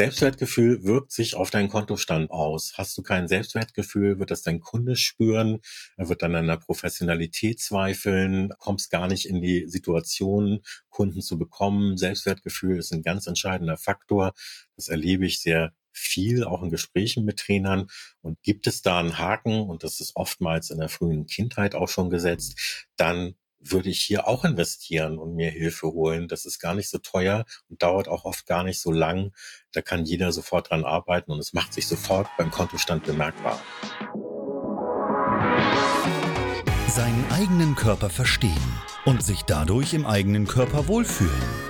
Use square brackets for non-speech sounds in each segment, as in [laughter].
Selbstwertgefühl wirkt sich auf deinen Kontostand aus. Hast du kein Selbstwertgefühl, wird das dein Kunde spüren, er wird dann an der Professionalität zweifeln, kommst gar nicht in die Situation, Kunden zu bekommen. Selbstwertgefühl ist ein ganz entscheidender Faktor. Das erlebe ich sehr viel, auch in Gesprächen mit Trainern. Und gibt es da einen Haken, und das ist oftmals in der frühen Kindheit auch schon gesetzt, dann würde ich hier auch investieren und mir Hilfe holen. Das ist gar nicht so teuer und dauert auch oft gar nicht so lang. Da kann jeder sofort dran arbeiten und es macht sich sofort beim Kontostand bemerkbar. Seinen eigenen Körper verstehen und sich dadurch im eigenen Körper wohlfühlen.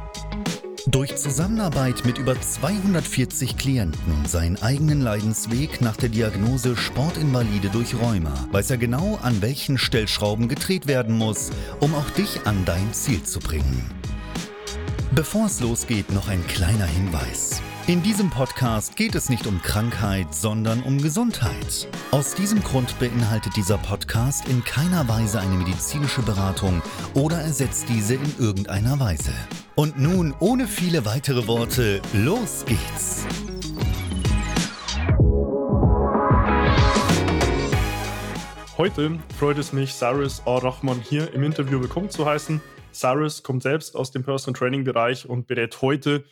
Durch Zusammenarbeit mit über 240 Klienten und seinen eigenen Leidensweg nach der Diagnose Sportinvalide durch Rheuma weiß er genau, an welchen Stellschrauben gedreht werden muss, um auch dich an dein Ziel zu bringen. Bevor es losgeht, noch ein kleiner Hinweis. In diesem Podcast geht es nicht um Krankheit, sondern um Gesundheit. Aus diesem Grund beinhaltet dieser Podcast in keiner Weise eine medizinische Beratung oder ersetzt diese in irgendeiner Weise. Und nun, ohne viele weitere Worte, los geht's! Heute freut es mich, Cyrus Ar-Rahman hier im Interview willkommen zu heißen. Cyrus kommt selbst aus dem Personal Training Bereich und berät heute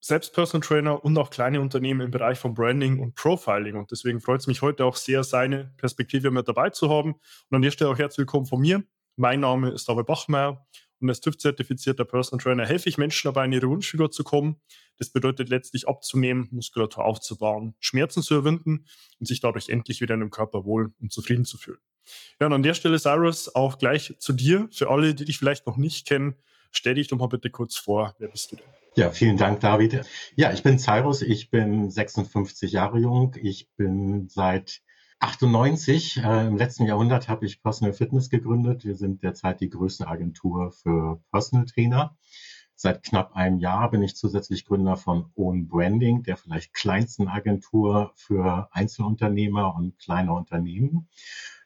selbst Personal Trainer und auch kleine Unternehmen im Bereich von Branding und Profiling. Und deswegen freut es mich heute auch sehr, seine Perspektive mit dabei zu haben. Und an der Stelle auch herzlich willkommen von mir. Mein Name ist David Bachmeier und als TÜV-zertifizierter Personal Trainer helfe ich Menschen dabei, in ihre Wunschfigur zu kommen. Das bedeutet letztlich abzunehmen, Muskulatur aufzubauen, Schmerzen zu überwinden und sich dadurch endlich wieder in dem Körper wohl und zufrieden zu fühlen. Ja, und an der Stelle, Cyrus, auch gleich zu dir. Für alle, die dich vielleicht noch nicht kennen, stell dich doch mal bitte kurz vor. Wer bist du denn? Ja, vielen Dank, David. Ja, ich bin Cyrus, ich bin 56 Jahre jung. Ich bin seit 98, äh, im letzten Jahrhundert habe ich Personal Fitness gegründet. Wir sind derzeit die größte Agentur für Personal Trainer. Seit knapp einem Jahr bin ich zusätzlich Gründer von Own Branding, der vielleicht kleinsten Agentur für Einzelunternehmer und kleine Unternehmen.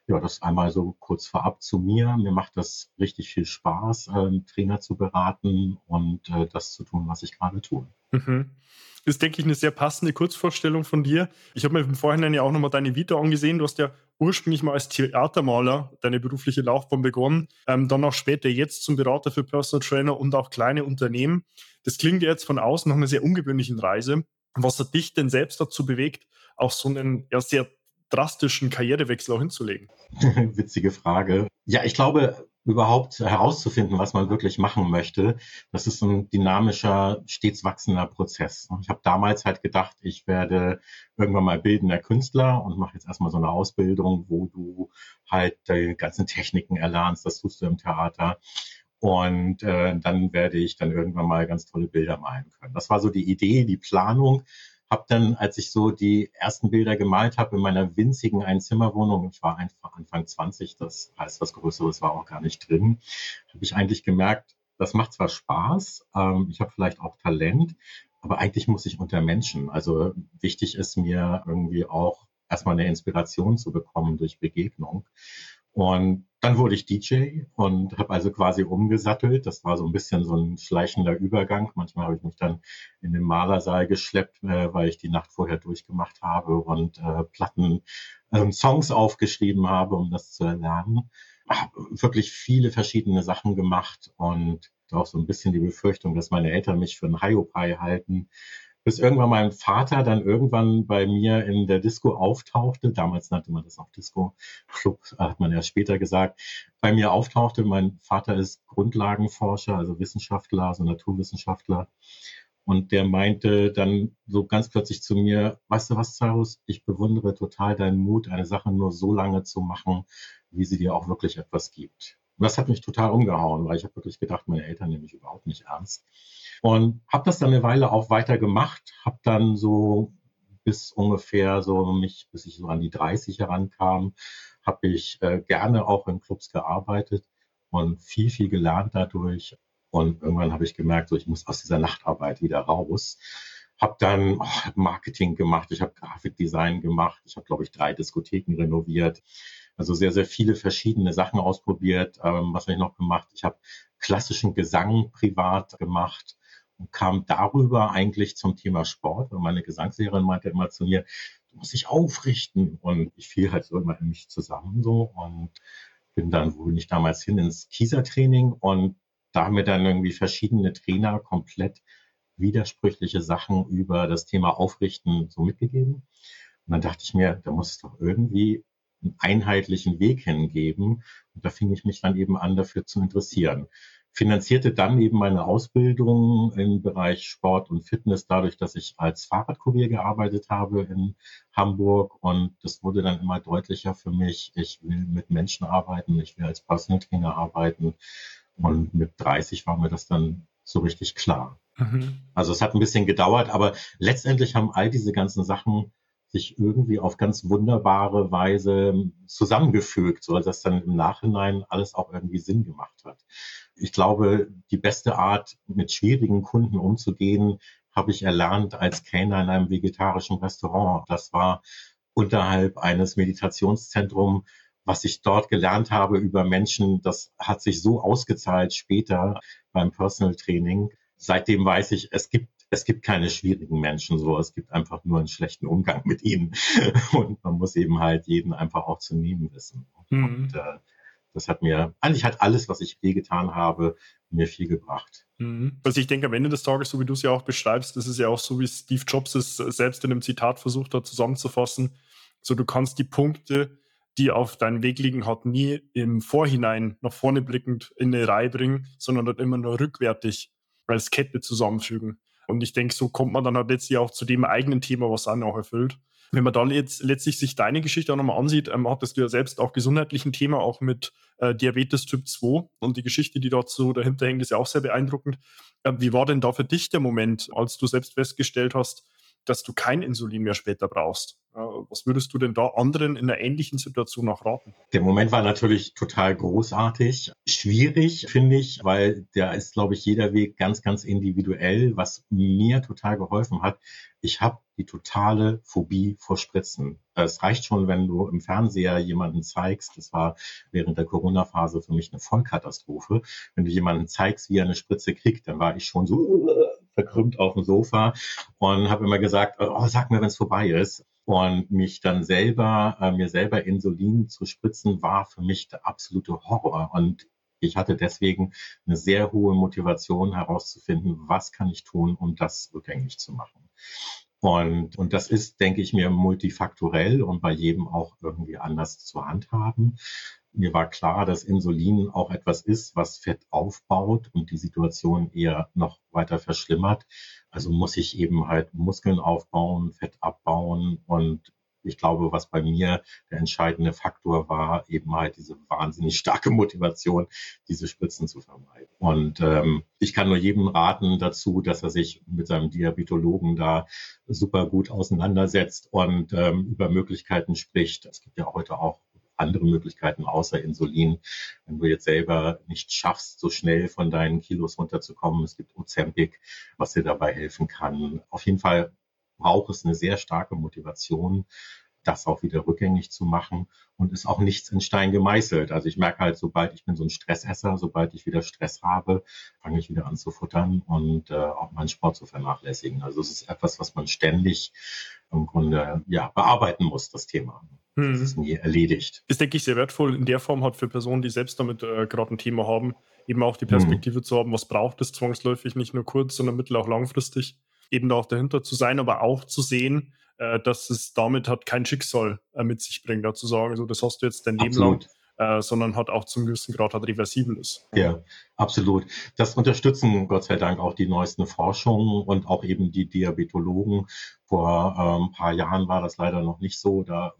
Ja, das einmal so kurz vorab zu mir. Mir macht das richtig viel Spaß, äh, Trainer zu beraten und äh, das zu tun, was ich gerade tue. Mhm ist, denke ich, eine sehr passende Kurzvorstellung von dir. Ich habe mir im Vorhinein ja auch nochmal deine Vita angesehen. Du hast ja ursprünglich mal als Theatermaler deine berufliche Laufbahn begonnen, ähm, dann auch später jetzt zum Berater für Personal Trainer und auch kleine Unternehmen. Das klingt jetzt von außen nach einer sehr ungewöhnlichen Reise. Was hat dich denn selbst dazu bewegt, auch so einen ja, sehr drastischen Karrierewechsel auch hinzulegen? [laughs] Witzige Frage. Ja, ich glaube, überhaupt herauszufinden, was man wirklich machen möchte, das ist ein dynamischer, stets wachsender Prozess. Ich habe damals halt gedacht, ich werde irgendwann mal bildender Künstler und mache jetzt erstmal so eine Ausbildung, wo du halt die ganzen Techniken erlernst, das tust du im Theater. Und äh, dann werde ich dann irgendwann mal ganz tolle Bilder malen können. Das war so die Idee, die Planung habe dann, als ich so die ersten Bilder gemalt habe in meiner winzigen Einzimmerwohnung, ich war einfach Anfang 20, das heißt, was Größeres war auch gar nicht drin, habe ich eigentlich gemerkt, das macht zwar Spaß, ähm, ich habe vielleicht auch Talent, aber eigentlich muss ich unter Menschen. Also wichtig ist mir irgendwie auch erstmal eine Inspiration zu bekommen durch Begegnung. Und dann wurde ich DJ und habe also quasi umgesattelt. Das war so ein bisschen so ein schleichender Übergang. Manchmal habe ich mich dann in den Malersaal geschleppt, äh, weil ich die Nacht vorher durchgemacht habe und äh, Platten, äh, Songs aufgeschrieben habe, um das zu erlernen. Habe wirklich viele verschiedene Sachen gemacht und auch so ein bisschen die Befürchtung, dass meine Eltern mich für einen Hiopai halten bis irgendwann mein Vater dann irgendwann bei mir in der Disco auftauchte. Damals nannte man das auch Disco Club, hat man erst später gesagt. Bei mir auftauchte. Mein Vater ist Grundlagenforscher, also Wissenschaftler, also Naturwissenschaftler. Und der meinte dann so ganz plötzlich zu mir, weißt du was, Cyrus, ich bewundere total deinen Mut, eine Sache nur so lange zu machen, wie sie dir auch wirklich etwas gibt. Und das hat mich total umgehauen, weil ich habe wirklich gedacht, meine Eltern nehmen mich überhaupt nicht ernst. Und habe das dann eine Weile auch weiter gemacht, habe dann so bis ungefähr so mich, bis ich so an die 30 herankam, habe ich äh, gerne auch in Clubs gearbeitet und viel, viel gelernt dadurch. Und irgendwann habe ich gemerkt, so ich muss aus dieser Nachtarbeit wieder raus. Habe dann oh, Marketing gemacht, ich habe Grafikdesign gemacht, ich habe, glaube ich, drei Diskotheken renoviert. Also sehr, sehr viele verschiedene Sachen ausprobiert. Ähm, was habe ich noch gemacht? Ich habe klassischen Gesang privat gemacht kam darüber eigentlich zum Thema Sport. Und meine Gesangslehrerin meinte immer zu mir, du musst dich aufrichten. Und ich fiel halt so immer in mich zusammen so und bin dann, wo bin ich damals hin, ins Kieser-Training und da haben mir dann irgendwie verschiedene Trainer komplett widersprüchliche Sachen über das Thema Aufrichten so mitgegeben. Und dann dachte ich mir, da muss es doch irgendwie einen einheitlichen Weg hingeben. Und da fing ich mich dann eben an, dafür zu interessieren finanzierte dann eben meine Ausbildung im Bereich Sport und Fitness dadurch, dass ich als Fahrradkurier gearbeitet habe in Hamburg und das wurde dann immer deutlicher für mich. Ich will mit Menschen arbeiten, ich will als Personal Trainer arbeiten und mit 30 war mir das dann so richtig klar. Mhm. Also es hat ein bisschen gedauert, aber letztendlich haben all diese ganzen Sachen sich irgendwie auf ganz wunderbare Weise zusammengefügt, so dass dann im Nachhinein alles auch irgendwie Sinn gemacht hat. Ich glaube, die beste Art, mit schwierigen Kunden umzugehen, habe ich erlernt als Kellner in einem vegetarischen Restaurant. Das war unterhalb eines Meditationszentrums. Was ich dort gelernt habe über Menschen, das hat sich so ausgezahlt später beim Personal Training. Seitdem weiß ich, es gibt es gibt keine schwierigen Menschen so, es gibt einfach nur einen schlechten Umgang mit ihnen [laughs] und man muss eben halt jeden einfach auch zu nehmen wissen. Mhm. Und äh, das hat mir, eigentlich hat alles, was ich je getan habe, mir viel gebracht. Mhm. Also ich denke, am Ende des Tages, so wie du es ja auch beschreibst, das ist ja auch so, wie Steve Jobs es selbst in einem Zitat versucht hat zusammenzufassen. So, du kannst die Punkte, die auf deinem Weg liegen, hat nie im Vorhinein nach vorne blickend in eine Reihe bringen, sondern dort immer nur rückwärtig als Kette zusammenfügen. Und ich denke, so kommt man dann halt letztlich auch zu dem eigenen Thema, was dann auch erfüllt. Wenn man dann jetzt letztlich sich deine Geschichte auch nochmal ansieht, ähm, hattest du ja selbst auch gesundheitlichen Thema, auch mit äh, Diabetes Typ 2 und die Geschichte, die dort so dahinter hängt, ist ja auch sehr beeindruckend. Äh, wie war denn da für dich der Moment, als du selbst festgestellt hast, dass du kein Insulin mehr später brauchst? Äh, was würdest du denn da anderen in einer ähnlichen Situation noch raten? Der Moment war natürlich total großartig. Schwierig, finde ich, weil da ist, glaube ich, jeder Weg ganz, ganz individuell. Was mir total geholfen hat, ich habe die totale Phobie vor Spritzen. Es reicht schon, wenn du im Fernseher jemanden zeigst, das war während der Corona-Phase für mich eine Vollkatastrophe. Wenn du jemanden zeigst, wie er eine Spritze kriegt, dann war ich schon so verkrümmt auf dem Sofa und habe immer gesagt, oh, sag mir, wenn es vorbei ist. Und mich dann selber, äh, mir selber Insulin zu spritzen, war für mich der absolute Horror. Und ich hatte deswegen eine sehr hohe Motivation herauszufinden, was kann ich tun, um das rückgängig zu machen. Und, und das ist, denke ich mir, multifaktorell und bei jedem auch irgendwie anders zu handhaben. Mir war klar, dass Insulin auch etwas ist, was Fett aufbaut und die Situation eher noch weiter verschlimmert. Also muss ich eben halt Muskeln aufbauen, Fett abbauen und ich glaube, was bei mir der entscheidende Faktor war, eben halt diese wahnsinnig starke [laughs] Motivation, diese Spritzen zu vermeiden. Und ähm, ich kann nur jedem raten dazu, dass er sich mit seinem Diabetologen da super gut auseinandersetzt und ähm, über Möglichkeiten spricht. Es gibt ja heute auch andere Möglichkeiten außer Insulin. Wenn du jetzt selber nicht schaffst, so schnell von deinen Kilos runterzukommen, es gibt Ozempic, was dir dabei helfen kann. Auf jeden Fall braucht es eine sehr starke Motivation, das auch wieder rückgängig zu machen und ist auch nichts in Stein gemeißelt. Also ich merke halt, sobald ich bin so ein Stressesser, sobald ich wieder Stress habe, fange ich wieder an zu futtern und äh, auch meinen Sport zu vernachlässigen. Also es ist etwas, was man ständig im Grunde ja bearbeiten muss, das Thema. Hm. Das ist nie erledigt. Ist, denke ich, sehr wertvoll in der Form hat für Personen, die selbst damit äh, gerade ein Thema haben, eben auch die Perspektive hm. zu haben, was braucht es zwangsläufig, nicht nur kurz, sondern mittel- auch langfristig, eben da auch dahinter zu sein, aber auch zu sehen, äh, dass es damit hat kein Schicksal äh, mit sich bringt, da zu sagen, so das hast du jetzt dein Leben lang. Äh, sondern hat auch zum gewissen Grad hat reversibel ist. Ja, absolut. Das unterstützen Gott sei Dank auch die neuesten Forschungen und auch eben die Diabetologen. Vor äh, ein paar Jahren war das leider noch nicht so. Da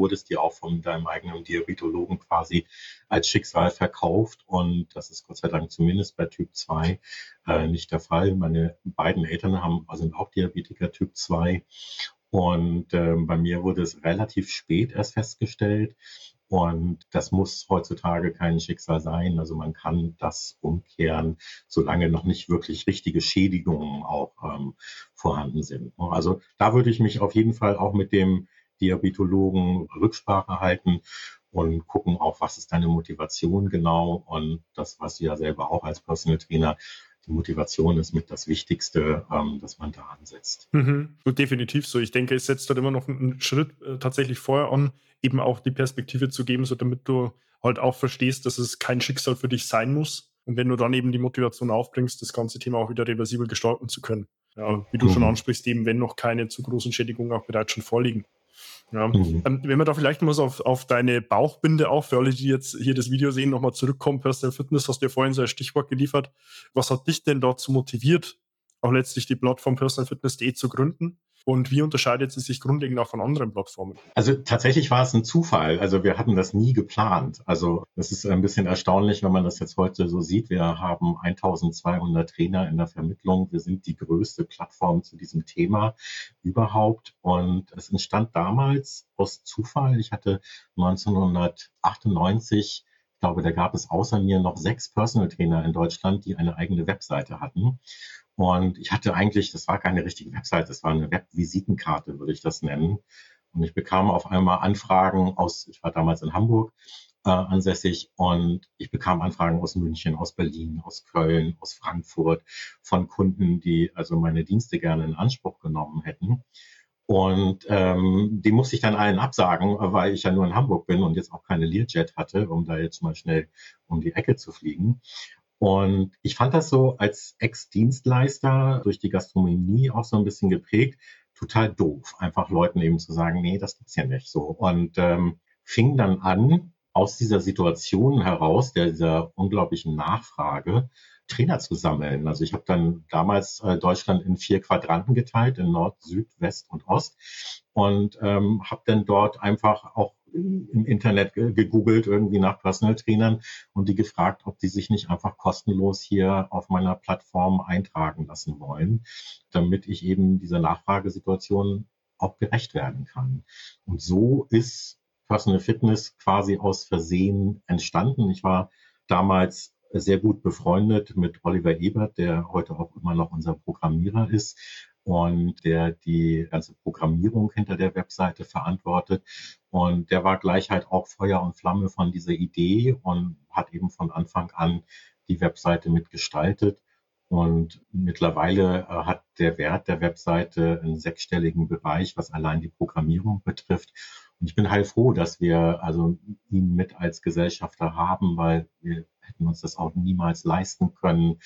wurde es dir auch von deinem eigenen Diabetologen quasi als Schicksal verkauft. Und das ist Gott sei Dank zumindest bei Typ 2 äh, nicht der Fall. Meine beiden Eltern haben, also sind auch Diabetiker Typ 2. Und äh, bei mir wurde es relativ spät erst festgestellt. Und das muss heutzutage kein Schicksal sein. Also man kann das umkehren, solange noch nicht wirklich richtige Schädigungen auch ähm, vorhanden sind. Also da würde ich mich auf jeden Fall auch mit dem Diabetologen Rücksprache halten und gucken auch, was ist deine Motivation genau und das, was du ja selber auch als Personal Trainer die Motivation ist mit das Wichtigste, ähm, dass man da ansetzt. Mhm. definitiv so. Ich denke, es setzt dann immer noch einen Schritt äh, tatsächlich vorher an, eben auch die Perspektive zu geben, so damit du halt auch verstehst, dass es kein Schicksal für dich sein muss. Und wenn du dann eben die Motivation aufbringst, das ganze Thema auch wieder reversibel gestalten zu können. Ja, wie du mhm. schon ansprichst, eben wenn noch keine zu großen Schädigungen auch bereits schon vorliegen. Ja. Mhm. Ähm, wenn wir da vielleicht mal so auf, auf deine Bauchbinde auch, für alle, die jetzt hier das Video sehen, nochmal zurückkommen, Personal Fitness, hast du ja vorhin so ein Stichwort geliefert. Was hat dich denn dazu motiviert, auch letztlich die Plattform personalfitness.de zu gründen? Und wie unterscheidet sie sich grundlegend auch von anderen Plattformen? Also tatsächlich war es ein Zufall. Also wir hatten das nie geplant. Also es ist ein bisschen erstaunlich, wenn man das jetzt heute so sieht. Wir haben 1200 Trainer in der Vermittlung. Wir sind die größte Plattform zu diesem Thema überhaupt. Und es entstand damals aus Zufall. Ich hatte 1998 ich glaube, da gab es außer mir noch sechs Personal Trainer in Deutschland, die eine eigene Webseite hatten. Und ich hatte eigentlich, das war keine richtige Website, das war eine Webvisitenkarte, würde ich das nennen. Und ich bekam auf einmal Anfragen aus, ich war damals in Hamburg äh, ansässig und ich bekam Anfragen aus München, aus Berlin, aus Köln, aus Frankfurt von Kunden, die also meine Dienste gerne in Anspruch genommen hätten. Und ähm, die musste ich dann allen absagen, weil ich ja nur in Hamburg bin und jetzt auch keine Learjet hatte, um da jetzt mal schnell um die Ecke zu fliegen. Und ich fand das so als Ex-Dienstleister durch die Gastronomie auch so ein bisschen geprägt, total doof, einfach Leuten eben zu sagen, nee, das gibt's ja nicht so. Und ähm, fing dann an, aus dieser Situation heraus, der, dieser unglaublichen Nachfrage, Trainer zu sammeln. Also ich habe dann damals äh, Deutschland in vier Quadranten geteilt, in Nord, Süd, West und Ost und ähm, habe dann dort einfach auch im Internet gegoogelt irgendwie nach Personal Trainern und die gefragt, ob die sich nicht einfach kostenlos hier auf meiner Plattform eintragen lassen wollen, damit ich eben dieser Nachfragesituation auch gerecht werden kann. Und so ist Personal Fitness quasi aus Versehen entstanden. Ich war damals sehr gut befreundet mit Oliver Ebert, der heute auch immer noch unser Programmierer ist und der die ganze Programmierung hinter der Webseite verantwortet. Und der war gleich halt auch Feuer und Flamme von dieser Idee und hat eben von Anfang an die Webseite mitgestaltet. Und mittlerweile äh, hat der Wert der Webseite einen sechsstelligen Bereich, was allein die Programmierung betrifft. Und ich bin heilfroh, dass wir also ihn mit als Gesellschafter haben, weil wir hätten uns das auch niemals leisten können,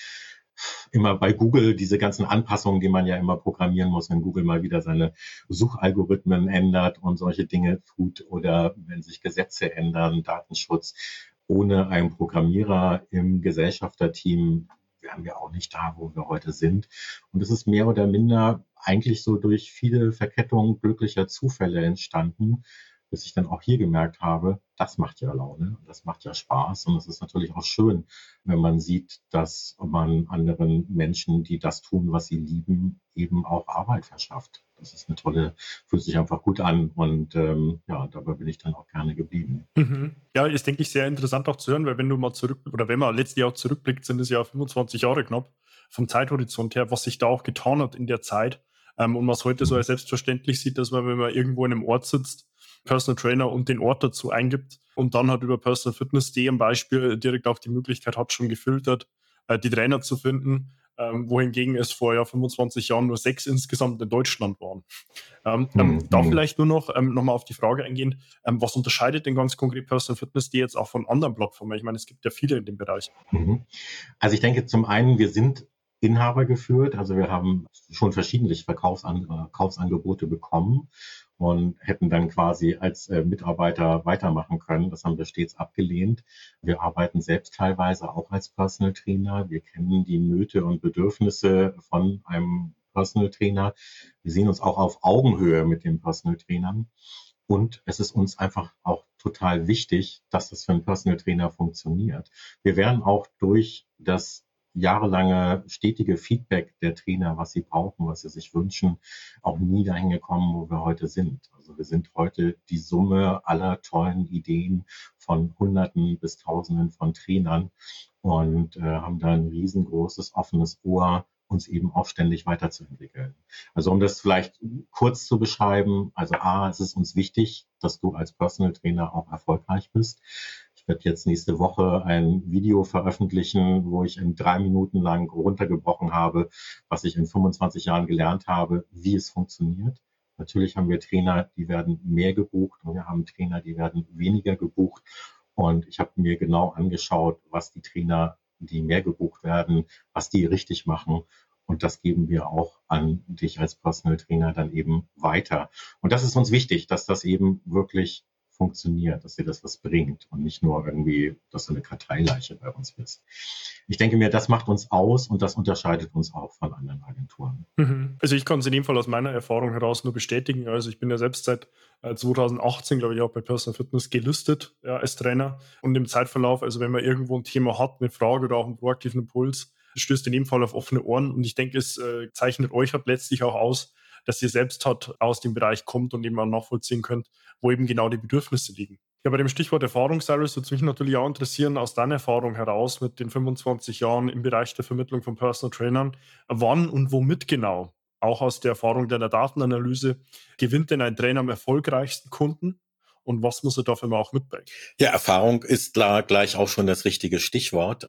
immer bei Google diese ganzen Anpassungen, die man ja immer programmieren muss, wenn Google mal wieder seine Suchalgorithmen ändert und solche Dinge tut oder wenn sich Gesetze ändern, Datenschutz. Ohne einen Programmierer im Gesellschafterteam wären wir auch nicht da, wo wir heute sind. Und es ist mehr oder minder eigentlich so durch viele Verkettungen glücklicher Zufälle entstanden, bis ich dann auch hier gemerkt habe, das macht ja Laune, das macht ja Spaß und es ist natürlich auch schön, wenn man sieht, dass man anderen Menschen, die das tun, was sie lieben, eben auch Arbeit verschafft. Das ist eine tolle, fühlt sich einfach gut an und ähm, ja, dabei bin ich dann auch gerne geblieben. Mhm. Ja, ist denke ich sehr interessant auch zu hören, weil wenn du mal zurück oder wenn man letztes Jahr zurückblickt, sind es ja 25 Jahre knapp vom Zeithorizont her, was sich da auch getan hat in der Zeit ähm, und was heute so als selbstverständlich sieht, dass man, wenn man irgendwo in einem Ort sitzt, Personal Trainer und den Ort dazu eingibt und dann hat über Personal Fitness D ein Beispiel direkt auch die Möglichkeit hat, schon gefiltert, äh, die Trainer zu finden, ähm, wohingegen es vor ja 25 Jahren nur sechs insgesamt in Deutschland waren. Ähm, mhm. Da vielleicht nur noch ähm, nochmal auf die Frage eingehen, ähm, was unterscheidet denn ganz konkret Personal Fitness jetzt auch von anderen Plattformen? Ich meine, es gibt ja viele in dem Bereich. Mhm. Also ich denke zum einen, wir sind Inhaber geführt, also wir haben schon verschiedene Verkaufsan Verkaufsangebote bekommen und hätten dann quasi als äh, Mitarbeiter weitermachen können. Das haben wir stets abgelehnt. Wir arbeiten selbst teilweise auch als Personal Trainer. Wir kennen die Nöte und Bedürfnisse von einem Personal Trainer. Wir sehen uns auch auf Augenhöhe mit den Personal Trainern. Und es ist uns einfach auch total wichtig, dass das für einen Personal Trainer funktioniert. Wir werden auch durch das jahrelange stetige Feedback der Trainer, was sie brauchen, was sie sich wünschen, auch nie dahin gekommen, wo wir heute sind. Also wir sind heute die Summe aller tollen Ideen von Hunderten bis Tausenden von Trainern und äh, haben da ein riesengroßes offenes Ohr uns eben auch ständig weiterzuentwickeln. Also um das vielleicht kurz zu beschreiben, also A, es ist uns wichtig, dass du als Personal Trainer auch erfolgreich bist. Ich werde jetzt nächste Woche ein Video veröffentlichen, wo ich in drei Minuten lang runtergebrochen habe, was ich in 25 Jahren gelernt habe, wie es funktioniert. Natürlich haben wir Trainer, die werden mehr gebucht und wir haben Trainer, die werden weniger gebucht. Und ich habe mir genau angeschaut, was die Trainer, die mehr gebucht werden, was die richtig machen. Und das geben wir auch an dich als Personal Trainer dann eben weiter. Und das ist uns wichtig, dass das eben wirklich funktioniert, dass dir das was bringt und nicht nur irgendwie, dass du eine Karteileiche bei uns bist. Ich denke mir, das macht uns aus und das unterscheidet uns auch von anderen Agenturen. Mhm. Also ich kann es in dem Fall aus meiner Erfahrung heraus nur bestätigen. Also ich bin ja selbst seit 2018, äh, glaube ich, auch bei Personal Fitness gelistet ja, als Trainer. Und im Zeitverlauf, also wenn man irgendwo ein Thema hat, eine Frage oder auch einen proaktiven Impuls, stößt in dem Fall auf offene Ohren. Und ich denke, es äh, zeichnet euch halt letztlich auch aus, dass ihr selbst hat aus dem Bereich kommt und eben auch nachvollziehen könnt, wo eben genau die Bedürfnisse liegen. Ja, bei dem Stichwort Erfahrung, Cyrus, würde mich natürlich auch interessieren, aus deiner Erfahrung heraus mit den 25 Jahren im Bereich der Vermittlung von Personal Trainern, wann und womit genau, auch aus der Erfahrung deiner Datenanalyse, gewinnt denn ein Trainer am erfolgreichsten Kunden? Und was muss er dafür auch mitbringen? Ja, Erfahrung ist klar gleich auch schon das richtige Stichwort.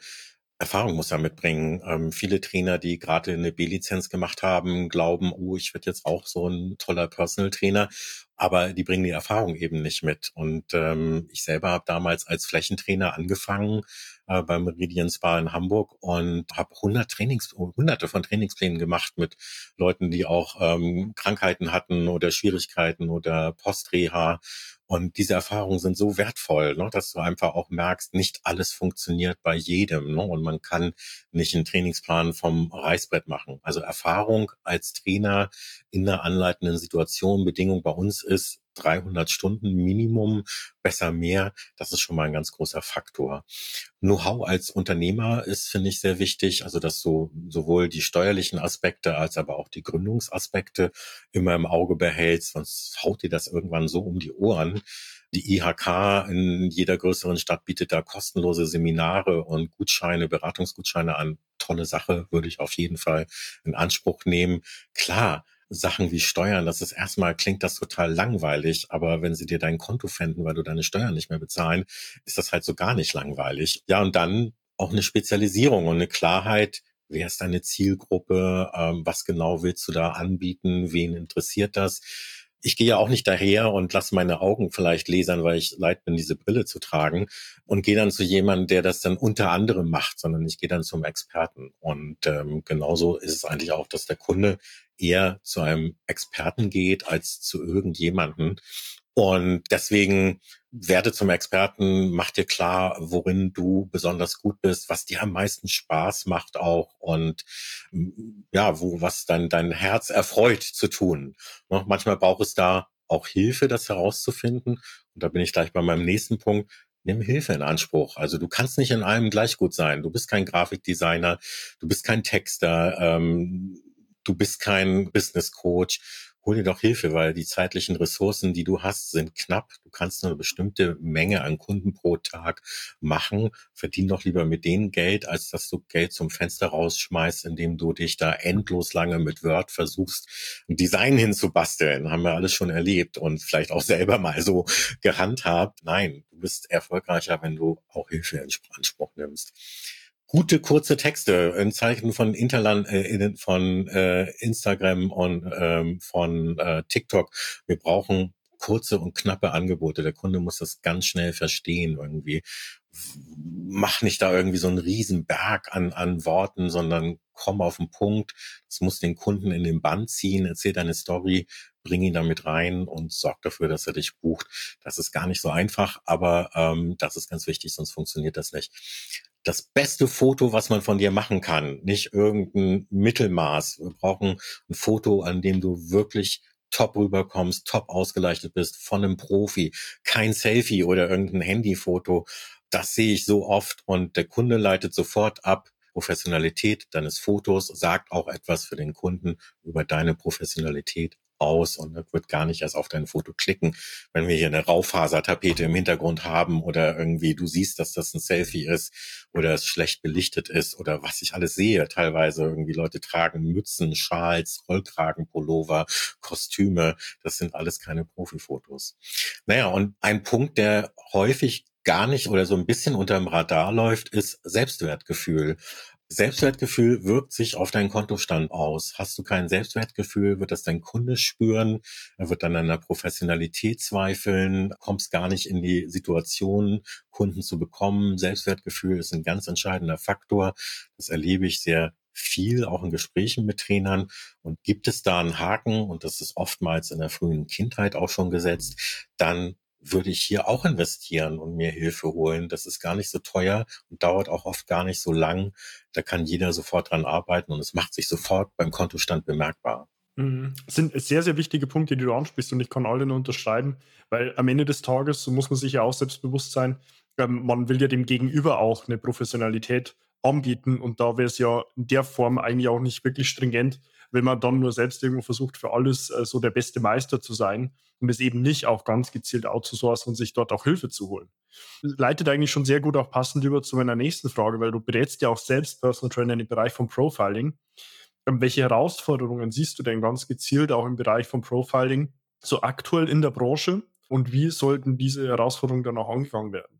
Erfahrung muss er mitbringen. Ähm, viele Trainer, die gerade eine B-Lizenz gemacht haben, glauben, oh, ich werde jetzt auch so ein toller Personal Trainer, aber die bringen die Erfahrung eben nicht mit. Und ähm, ich selber habe damals als Flächentrainer angefangen äh, beim Meridian Spa in Hamburg und habe 100 Trainings, hunderte von Trainingsplänen gemacht mit Leuten, die auch ähm, Krankheiten hatten oder Schwierigkeiten oder Postreha und diese Erfahrungen sind so wertvoll, ne, dass du einfach auch merkst, nicht alles funktioniert bei jedem. Ne, und man kann nicht einen Trainingsplan vom Reißbrett machen. Also Erfahrung als Trainer in einer anleitenden Situation, Bedingung bei uns ist, 300 Stunden Minimum, besser mehr. Das ist schon mal ein ganz großer Faktor. Know-how als Unternehmer ist, finde ich, sehr wichtig. Also, dass du sowohl die steuerlichen Aspekte als aber auch die Gründungsaspekte immer im Auge behältst, sonst haut dir das irgendwann so um die Ohren. Die IHK in jeder größeren Stadt bietet da kostenlose Seminare und Gutscheine, Beratungsgutscheine an. Tolle Sache, würde ich auf jeden Fall in Anspruch nehmen. Klar, Sachen wie Steuern, das ist erstmal klingt das total langweilig, aber wenn sie dir dein Konto fänden, weil du deine Steuern nicht mehr bezahlen, ist das halt so gar nicht langweilig. Ja, und dann auch eine Spezialisierung und eine Klarheit, wer ist deine Zielgruppe, ähm, was genau willst du da anbieten, wen interessiert das? ich gehe ja auch nicht daher und lasse meine Augen vielleicht lasern, weil ich leid bin, diese Brille zu tragen und gehe dann zu jemandem, der das dann unter anderem macht, sondern ich gehe dann zum Experten. Und ähm, genauso ist es eigentlich auch, dass der Kunde eher zu einem Experten geht als zu irgendjemanden. Und deswegen werde zum Experten, mach dir klar, worin du besonders gut bist, was dir am meisten Spaß macht auch und ja, wo was dein, dein Herz erfreut zu tun. Ne, manchmal braucht es da auch Hilfe, das herauszufinden. Und da bin ich gleich bei meinem nächsten Punkt. Nimm Hilfe in Anspruch. Also du kannst nicht in allem gleich gut sein. Du bist kein Grafikdesigner, du bist kein Texter, ähm, du bist kein Business Coach hol dir doch Hilfe, weil die zeitlichen Ressourcen, die du hast, sind knapp. Du kannst nur eine bestimmte Menge an Kunden pro Tag machen. Verdien doch lieber mit denen Geld, als dass du Geld zum Fenster rausschmeißt, indem du dich da endlos lange mit Word versuchst, ein Design hinzubasteln. Haben wir alles schon erlebt und vielleicht auch selber mal so gehandhabt. Nein, du bist erfolgreicher, wenn du auch Hilfe in Anspruch nimmst gute kurze Texte in Zeichen von Interland, äh, von äh, Instagram und ähm, von äh, TikTok. Wir brauchen kurze und knappe Angebote. Der Kunde muss das ganz schnell verstehen irgendwie. Mach nicht da irgendwie so einen riesen Berg an, an Worten, sondern komm auf den Punkt. Es muss den Kunden in den Band ziehen, erzähl deine Story, bring ihn damit rein und sorg dafür, dass er dich bucht. Das ist gar nicht so einfach, aber ähm, das ist ganz wichtig, sonst funktioniert das nicht das beste Foto, was man von dir machen kann, nicht irgendein Mittelmaß. Wir brauchen ein Foto, an dem du wirklich top rüberkommst, top ausgeleuchtet bist von einem Profi, kein Selfie oder irgendein Handyfoto. Das sehe ich so oft und der Kunde leitet sofort ab, Professionalität deines Fotos sagt auch etwas für den Kunden über deine Professionalität aus und wird gar nicht erst auf dein Foto klicken, wenn wir hier eine Raufasertapete im Hintergrund haben oder irgendwie du siehst, dass das ein Selfie ist oder es schlecht belichtet ist oder was ich alles sehe. Teilweise irgendwie Leute tragen Mützen, Schals, Rollkragen, Pullover, Kostüme. Das sind alles keine Profifotos. Naja, und ein Punkt, der häufig gar nicht oder so ein bisschen unterm Radar läuft, ist Selbstwertgefühl. Selbstwertgefühl wirkt sich auf deinen Kontostand aus. Hast du kein Selbstwertgefühl, wird das dein Kunde spüren, er wird an der Professionalität zweifeln, kommst gar nicht in die Situation, Kunden zu bekommen. Selbstwertgefühl ist ein ganz entscheidender Faktor. Das erlebe ich sehr viel, auch in Gesprächen mit Trainern. Und gibt es da einen Haken, und das ist oftmals in der frühen Kindheit auch schon gesetzt, dann würde ich hier auch investieren und mir Hilfe holen. Das ist gar nicht so teuer und dauert auch oft gar nicht so lang. Da kann jeder sofort dran arbeiten und es macht sich sofort beim Kontostand bemerkbar. Mhm. Das sind sehr, sehr wichtige Punkte, die du ansprichst und ich kann alle nur unterschreiben, weil am Ende des Tages, so muss man sich ja auch selbstbewusst sein, ähm, man will ja dem Gegenüber auch eine Professionalität anbieten und da wäre es ja in der Form eigentlich auch nicht wirklich stringent, wenn man dann nur selbst irgendwo versucht, für alles äh, so der beste Meister zu sein und es eben nicht auch ganz gezielt outzusourcen und sich dort auch Hilfe zu holen. Leitet eigentlich schon sehr gut auch passend über zu meiner nächsten Frage, weil du berätst ja auch selbst Personal Trainer im Bereich von Profiling. Ähm, welche Herausforderungen siehst du denn ganz gezielt auch im Bereich von Profiling so aktuell in der Branche und wie sollten diese Herausforderungen dann auch angegangen werden?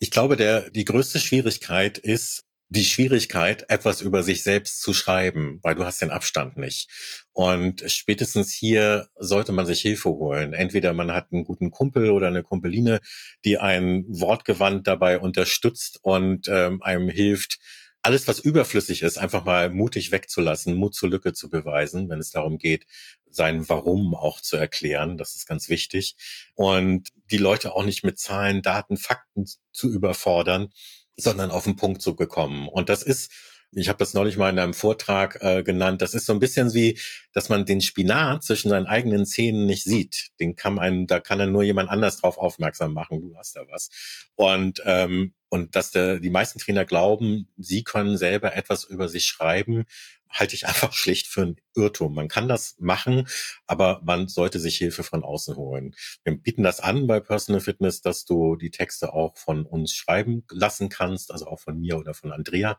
Ich glaube, der, die größte Schwierigkeit ist, die Schwierigkeit, etwas über sich selbst zu schreiben, weil du hast den Abstand nicht. Und spätestens hier sollte man sich Hilfe holen. Entweder man hat einen guten Kumpel oder eine Kumpeline, die einen wortgewandt dabei unterstützt und ähm, einem hilft, alles, was überflüssig ist, einfach mal mutig wegzulassen, Mut zur Lücke zu beweisen, wenn es darum geht, sein Warum auch zu erklären. Das ist ganz wichtig. Und die Leute auch nicht mit Zahlen, Daten, Fakten zu überfordern, sondern auf den Punkt zu bekommen. Und das ist, ich habe das neulich mal in einem Vortrag äh, genannt, das ist so ein bisschen wie, dass man den Spinat zwischen seinen eigenen Zähnen nicht sieht. Den kann man, da kann dann nur jemand anders drauf aufmerksam machen, du hast da was. Und ähm, und dass der, die meisten Trainer glauben, sie können selber etwas über sich schreiben, halte ich [laughs] einfach schlicht für ein Irrtum. Man kann das machen, aber man sollte sich Hilfe von außen holen. Wir bieten das an bei Personal Fitness, dass du die Texte auch von uns schreiben lassen kannst, also auch von mir oder von Andrea.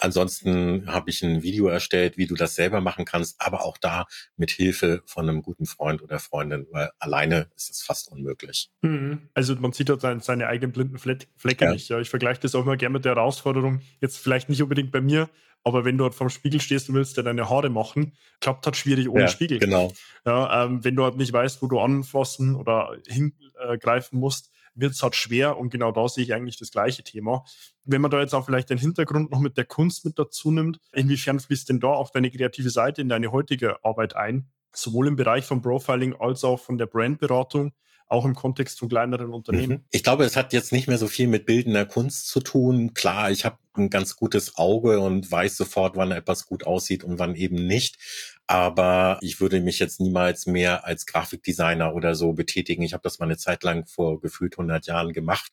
Ansonsten habe ich ein Video erstellt, wie du das selber machen kannst, aber auch da mit Hilfe von einem guten Freund oder Freundin, weil alleine ist es fast unmöglich. Mhm. Also man sieht dort seine eigenen blinden Flecke ja. nicht. Ja. Ich vergleiche das auch immer gerne mit der Herausforderung, jetzt vielleicht nicht unbedingt bei mir, aber wenn du halt vorm Spiegel stehst und willst dir deine Haare machen, klappt halt schwierig ohne ja, Spiegel. Genau. Ja, ähm, wenn du halt nicht weißt, wo du anfassen oder hingreifen musst, wird es halt schwer und genau da sehe ich eigentlich das gleiche Thema. Wenn man da jetzt auch vielleicht den Hintergrund noch mit der Kunst mit dazu nimmt, inwiefern fließt denn da auch deine kreative Seite in deine heutige Arbeit ein? Sowohl im Bereich von Profiling als auch von der Brandberatung auch im Kontext von kleineren Unternehmen. Mhm. Ich glaube, es hat jetzt nicht mehr so viel mit bildender Kunst zu tun. Klar, ich habe ein ganz gutes Auge und weiß sofort, wann etwas gut aussieht und wann eben nicht. Aber ich würde mich jetzt niemals mehr als Grafikdesigner oder so betätigen. Ich habe das mal eine Zeit lang vor gefühlt 100 Jahren gemacht.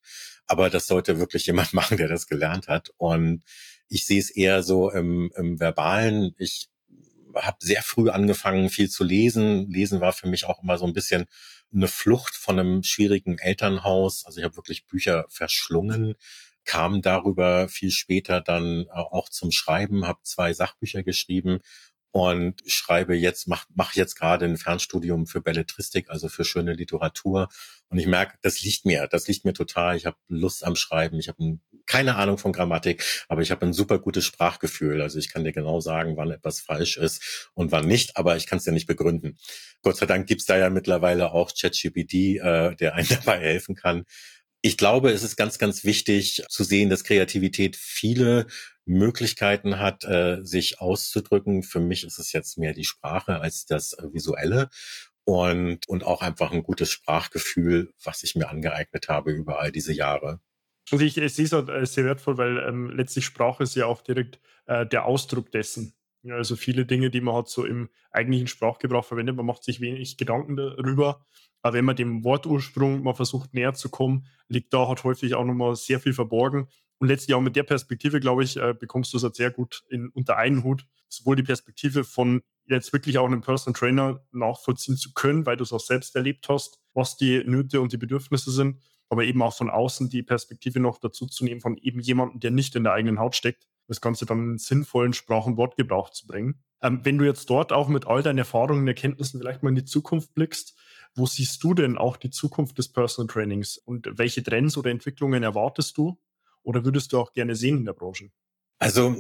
Aber das sollte wirklich jemand [laughs] machen, der das gelernt hat. Und ich sehe es eher so im, im Verbalen. Ich habe sehr früh angefangen, viel zu lesen. Lesen war für mich auch immer so ein bisschen eine Flucht von einem schwierigen Elternhaus. Also ich habe wirklich Bücher verschlungen, kam darüber viel später dann äh, auch zum Schreiben, habe zwei Sachbücher geschrieben und schreibe jetzt, mach, mach jetzt gerade ein Fernstudium für Belletristik, also für schöne Literatur. Und ich merke, das liegt mir, das liegt mir total. Ich habe Lust am Schreiben, ich habe keine Ahnung von Grammatik, aber ich habe ein super gutes Sprachgefühl. Also ich kann dir genau sagen, wann etwas falsch ist und wann nicht, aber ich kann es dir nicht begründen. Gott sei Dank gibt's da ja mittlerweile auch ChatGPT, äh, der [laughs] einem dabei helfen kann. Ich glaube, es ist ganz, ganz wichtig zu sehen, dass Kreativität viele Möglichkeiten hat, äh, sich auszudrücken. Für mich ist es jetzt mehr die Sprache als das Visuelle und, und auch einfach ein gutes Sprachgefühl, was ich mir angeeignet habe über all diese Jahre. Und ich, ich sehe es halt sehr wertvoll, weil ähm, letztlich Sprache ist ja auch direkt äh, der Ausdruck dessen. Ja, also viele Dinge, die man hat so im eigentlichen Sprachgebrauch verwendet, man macht sich wenig Gedanken darüber. Aber wenn man dem Wortursprung mal versucht näher zu kommen, liegt da halt häufig auch nochmal sehr viel verborgen. Und letztlich auch mit der Perspektive, glaube ich, äh, bekommst du es halt sehr gut in, unter einen Hut. Sowohl die Perspektive von jetzt wirklich auch einem Personal Trainer nachvollziehen zu können, weil du es auch selbst erlebt hast, was die Nöte und die Bedürfnisse sind, aber eben auch von außen die Perspektive noch dazu zu nehmen von eben jemandem, der nicht in der eigenen Haut steckt, das Ganze dann in sinnvollen Sprach- zu bringen. Ähm, wenn du jetzt dort auch mit all deinen Erfahrungen und Erkenntnissen vielleicht mal in die Zukunft blickst, wo siehst du denn auch die Zukunft des Personal Trainings und welche Trends oder Entwicklungen erwartest du oder würdest du auch gerne sehen in der Branche? Also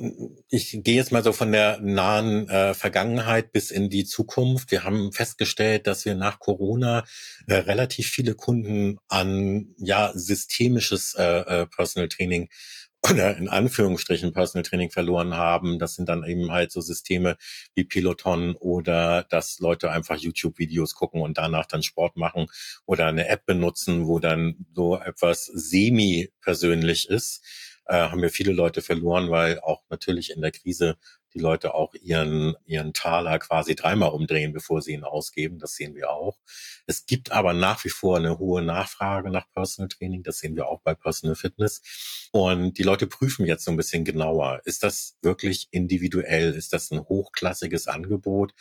ich gehe jetzt mal so von der nahen äh, Vergangenheit bis in die Zukunft. Wir haben festgestellt, dass wir nach Corona äh, relativ viele Kunden an ja systemisches äh, äh, Personal Training oder in Anführungsstrichen Personal Training verloren haben. Das sind dann eben halt so Systeme wie Peloton oder dass Leute einfach YouTube-Videos gucken und danach dann Sport machen oder eine App benutzen, wo dann so etwas semi-persönlich ist äh, haben wir viele Leute verloren, weil auch natürlich in der Krise die Leute auch ihren, ihren Taler quasi dreimal umdrehen, bevor sie ihn ausgeben. Das sehen wir auch. Es gibt aber nach wie vor eine hohe Nachfrage nach Personal Training. Das sehen wir auch bei Personal Fitness. Und die Leute prüfen jetzt so ein bisschen genauer. Ist das wirklich individuell? Ist das ein hochklassiges Angebot?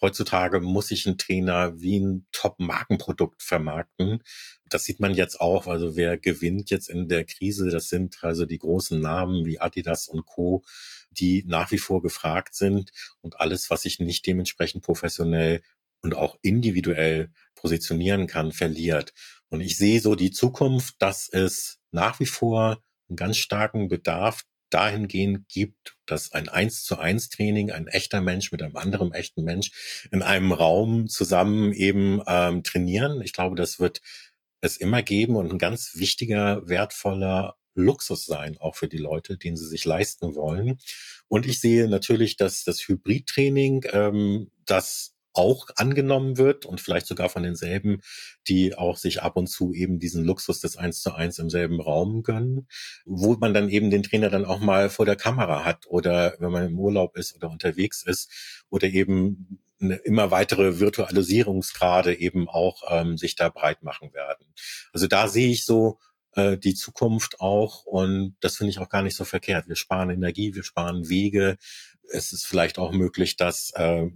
Heutzutage muss ich einen Trainer wie ein Top-Markenprodukt vermarkten. Das sieht man jetzt auch. Also wer gewinnt jetzt in der Krise? Das sind also die großen Namen wie Adidas und Co., die nach wie vor gefragt sind. Und alles, was ich nicht dementsprechend professionell und auch individuell positionieren kann, verliert. Und ich sehe so die Zukunft, dass es nach wie vor einen ganz starken Bedarf dahingehend gibt, dass ein eins zu eins Training, ein echter Mensch mit einem anderen echten Mensch in einem Raum zusammen eben ähm, trainieren. Ich glaube, das wird es immer geben und ein ganz wichtiger, wertvoller Luxus sein, auch für die Leute, den sie sich leisten wollen. Und ich sehe natürlich, dass das Hybridtraining, ähm, das auch angenommen wird und vielleicht sogar von denselben, die auch sich ab und zu eben diesen Luxus des Eins zu eins im selben Raum gönnen, wo man dann eben den Trainer dann auch mal vor der Kamera hat oder wenn man im Urlaub ist oder unterwegs ist oder eben eine immer weitere Virtualisierungsgrade eben auch ähm, sich da breit machen werden. Also da sehe ich so äh, die Zukunft auch und das finde ich auch gar nicht so verkehrt. Wir sparen Energie, wir sparen Wege, es ist vielleicht auch möglich, dass äh,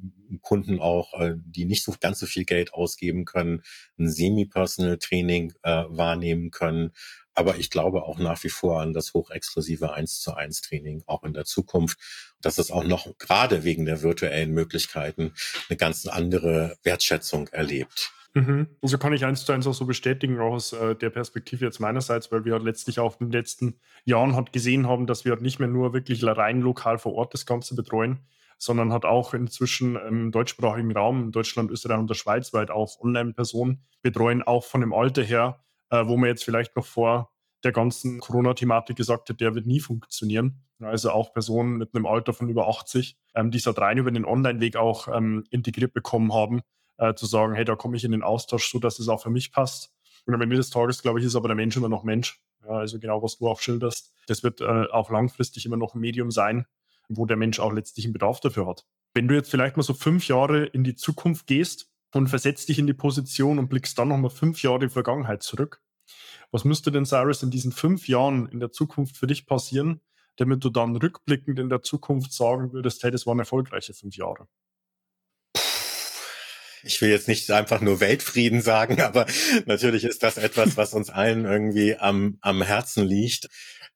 Kunden auch, äh, die nicht so ganz so viel Geld ausgeben können, ein Semi-Personal Training äh, wahrnehmen können. Aber ich glaube auch nach wie vor an das hochexklusive 1 zu 1 Training auch in der Zukunft, dass es auch noch gerade wegen der virtuellen Möglichkeiten eine ganz andere Wertschätzung erlebt. Mhm. Also kann ich eins zu eins auch so bestätigen, auch aus äh, der Perspektive jetzt meinerseits, weil wir halt letztlich auch in den letzten Jahren halt gesehen haben, dass wir halt nicht mehr nur wirklich rein lokal vor Ort das Ganze betreuen, sondern hat auch inzwischen im deutschsprachigen Raum, in Deutschland, Österreich und der Schweiz weit auch Online-Personen betreuen, auch von dem Alter her, äh, wo man jetzt vielleicht noch vor der ganzen Corona-Thematik gesagt hat, der wird nie funktionieren. Also auch Personen mit einem Alter von über 80, ähm, die es halt rein über den Online-Weg auch ähm, integriert bekommen haben, äh, zu sagen, hey, da komme ich in den Austausch so, dass es auch für mich passt. Und am Ende des Tages, glaube ich, ist aber der Mensch immer noch Mensch. Ja, also genau, was du auch schilderst. Das wird äh, auch langfristig immer noch ein Medium sein, wo der Mensch auch letztlich einen Bedarf dafür hat. Wenn du jetzt vielleicht mal so fünf Jahre in die Zukunft gehst und versetzt dich in die Position und blickst dann nochmal fünf Jahre in die Vergangenheit zurück, was müsste denn, Cyrus, in diesen fünf Jahren in der Zukunft für dich passieren, damit du dann rückblickend in der Zukunft sagen würdest, hey, das waren erfolgreiche fünf Jahre? Ich will jetzt nicht einfach nur Weltfrieden sagen, [laughs] aber natürlich ist das etwas, was uns allen irgendwie am, am Herzen liegt.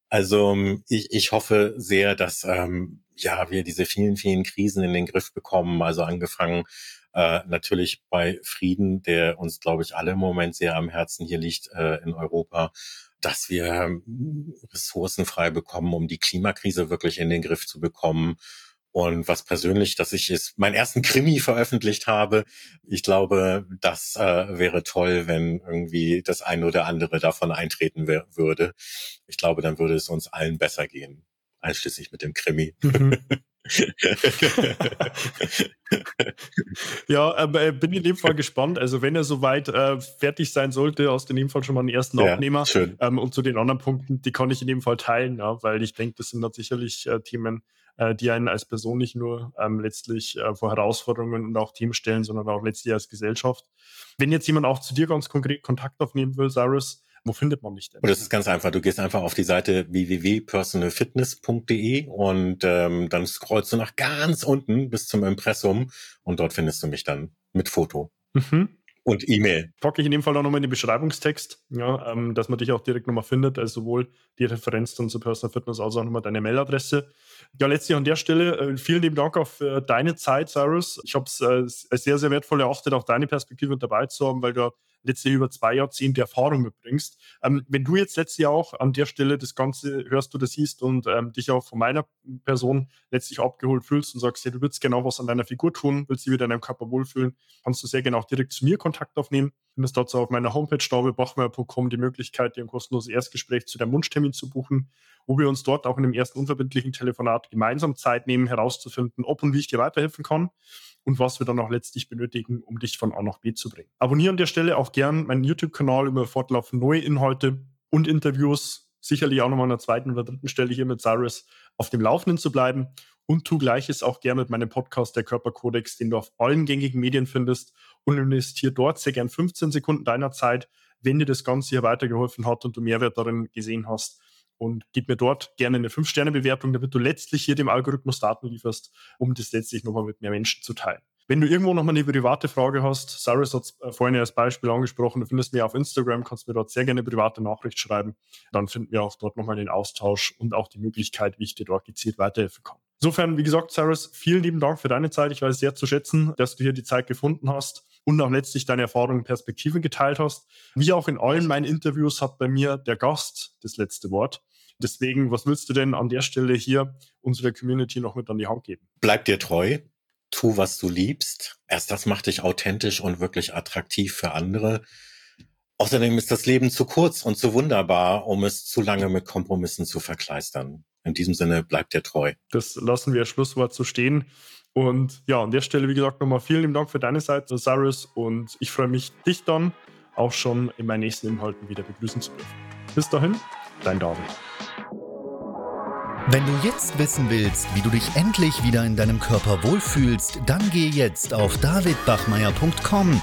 Also ich, ich hoffe sehr, dass ähm, ja wir diese vielen, vielen Krisen in den Griff bekommen. Also angefangen äh, natürlich bei Frieden, der uns, glaube ich, alle im Moment sehr am Herzen hier liegt äh, in Europa dass wir Ressourcen frei bekommen, um die Klimakrise wirklich in den Griff zu bekommen und was persönlich, dass ich es meinen ersten Krimi veröffentlicht habe. Ich glaube, das äh, wäre toll, wenn irgendwie das eine oder andere davon eintreten würde. Ich glaube, dann würde es uns allen besser gehen, einschließlich mit dem Krimi. Mhm. [laughs] [laughs] ja, äh, bin in dem Fall gespannt. Also wenn er soweit äh, fertig sein sollte, aus dem Fall schon mal einen ersten ja, Abnehmer. Schön. Ähm, und zu den anderen Punkten, die kann ich in dem Fall teilen, ja, weil ich denke, das sind dann sicherlich äh, Themen, äh, die einen als Person nicht nur ähm, letztlich äh, vor Herausforderungen und auch Themen stellen, sondern auch letztlich als Gesellschaft. Wenn jetzt jemand auch zu dir ganz konkret Kontakt aufnehmen will, Cyrus, wo findet man mich denn? Das ist ganz einfach. Du gehst einfach auf die Seite www.personalfitness.de und ähm, dann scrollst du nach ganz unten bis zum Impressum und dort findest du mich dann mit Foto. Mhm. Und E-Mail. Packe ich in dem Fall auch nochmal in den Beschreibungstext, ja, ähm, dass man dich auch direkt nochmal findet, also sowohl die Referenz dann zu Personal Fitness als auch nochmal deine Mailadresse. Ja, letztlich an der Stelle äh, vielen lieben Dank auch für deine Zeit, Cyrus. Ich habe es äh, sehr, sehr wertvoll erachtet, auch deine Perspektive dabei zu haben, weil du letztlich über zwei Jahrzehnte Erfahrung mitbringst. Ähm, wenn du jetzt letztlich auch an der Stelle das Ganze hörst das siehst und ähm, dich auch von meiner Person letztlich abgeholt fühlst und sagst, ja, du willst genau was an deiner Figur tun, willst dich wieder in deinem Körper wohlfühlen, kannst du sehr gerne auch direkt zu mir Kontakt aufnehmen. Findest dazu auf meiner Homepage staubebachmeier.com die Möglichkeit, dir ein kostenloses Erstgespräch zu deinem Wunschtermin zu buchen, wo wir uns dort auch in dem ersten unverbindlichen Telefonat gemeinsam Zeit nehmen, herauszufinden, ob und wie ich dir weiterhelfen kann und was wir dann auch letztlich benötigen, um dich von A nach B zu bringen. Abonniere an der Stelle auch gern meinen YouTube-Kanal über fortlaufend neue Inhalte und Interviews. Sicherlich auch nochmal an der zweiten oder dritten Stelle hier mit Cyrus auf dem Laufenden zu bleiben. Und tu gleiches auch gern mit meinem Podcast, der Körperkodex, den du auf allen gängigen Medien findest und investiere dort sehr gern 15 Sekunden deiner Zeit, wenn dir das Ganze hier weitergeholfen hat und du Mehrwert darin gesehen hast und gib mir dort gerne eine 5-Sterne-Bewertung, damit du letztlich hier dem Algorithmus Daten lieferst, um das letztlich nochmal mit mehr Menschen zu teilen. Wenn du irgendwo nochmal eine private Frage hast, Cyrus hat es äh, vorhin als Beispiel angesprochen, du findest mich auf Instagram, kannst mir dort sehr gerne eine private Nachricht schreiben. Dann finden wir auch dort nochmal den Austausch und auch die Möglichkeit, wie ich dir dort gezielt weiterhelfen kann. Insofern, wie gesagt, Cyrus, vielen lieben Dank für deine Zeit. Ich weiß sehr zu schätzen, dass du hier die Zeit gefunden hast und auch letztlich deine Erfahrungen und Perspektiven geteilt hast. Wie auch in allen meinen Interviews hat bei mir der Gast das letzte Wort. Deswegen, was willst du denn an der Stelle hier unserer Community noch mit an die Hand geben? Bleib dir treu, tu, was du liebst. Erst das macht dich authentisch und wirklich attraktiv für andere. Außerdem ist das Leben zu kurz und zu wunderbar, um es zu lange mit Kompromissen zu verkleistern. In diesem Sinne, bleib dir treu. Das lassen wir Schlusswort so stehen. Und ja, an der Stelle, wie gesagt, nochmal vielen lieben Dank für deine Seite, Cyrus. Und ich freue mich, dich dann auch schon in meinen nächsten Inhalten wieder begrüßen zu dürfen. Bis dahin, dein David. Wenn du jetzt wissen willst, wie du dich endlich wieder in deinem Körper wohlfühlst, dann geh jetzt auf davidbachmeier.com